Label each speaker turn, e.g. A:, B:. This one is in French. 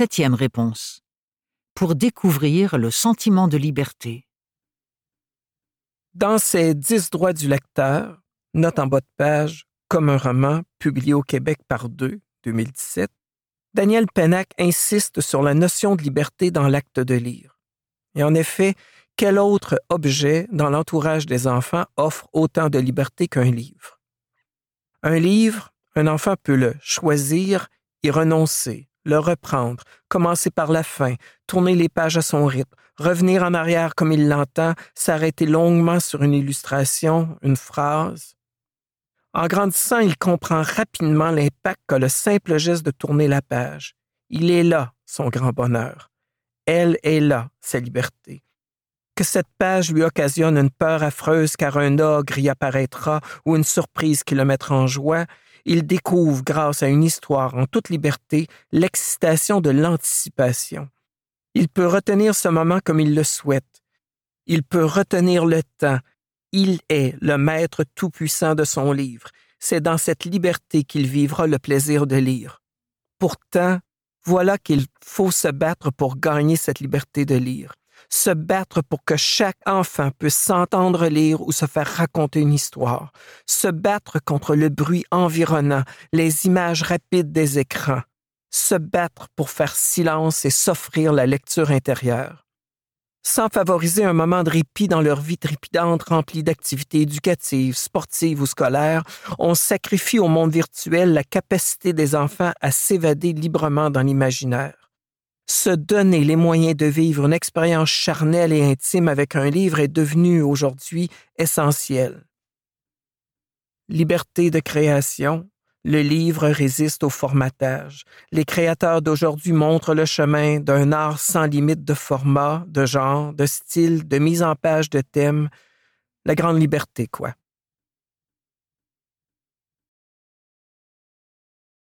A: septième réponse. Pour découvrir le sentiment de liberté.
B: Dans ses dix droits du lecteur, note en bas de page, comme un roman publié au Québec par deux, 2017, Daniel Pennac insiste sur la notion de liberté dans l'acte de lire. Et en effet, quel autre objet dans l'entourage des enfants offre autant de liberté qu'un livre? Un livre, un enfant peut le choisir, y renoncer, le reprendre, commencer par la fin, tourner les pages à son rythme, revenir en arrière comme il l'entend, s'arrêter longuement sur une illustration, une phrase. En grandissant, il comprend rapidement l'impact qu'a le simple geste de tourner la page. Il est là, son grand bonheur. Elle est là, sa liberté. Que cette page lui occasionne une peur affreuse car un ogre y apparaîtra ou une surprise qui le mettra en joie, il découvre, grâce à une histoire en toute liberté, l'excitation de l'anticipation. Il peut retenir ce moment comme il le souhaite. Il peut retenir le temps. Il est le maître tout-puissant de son livre. C'est dans cette liberté qu'il vivra le plaisir de lire. Pourtant, voilà qu'il faut se battre pour gagner cette liberté de lire se battre pour que chaque enfant puisse s'entendre lire ou se faire raconter une histoire, se battre contre le bruit environnant, les images rapides des écrans, se battre pour faire silence et s'offrir la lecture intérieure. Sans favoriser un moment de répit dans leur vie trépidante remplie d'activités éducatives, sportives ou scolaires, on sacrifie au monde virtuel la capacité des enfants à s'évader librement dans l'imaginaire se donner les moyens de vivre une expérience charnelle et intime avec un livre est devenu aujourd'hui essentiel. Liberté de création, le livre résiste au formatage. Les créateurs d'aujourd'hui montrent le chemin d'un art sans limite de format, de genre, de style, de mise en page de thème. La grande liberté, quoi.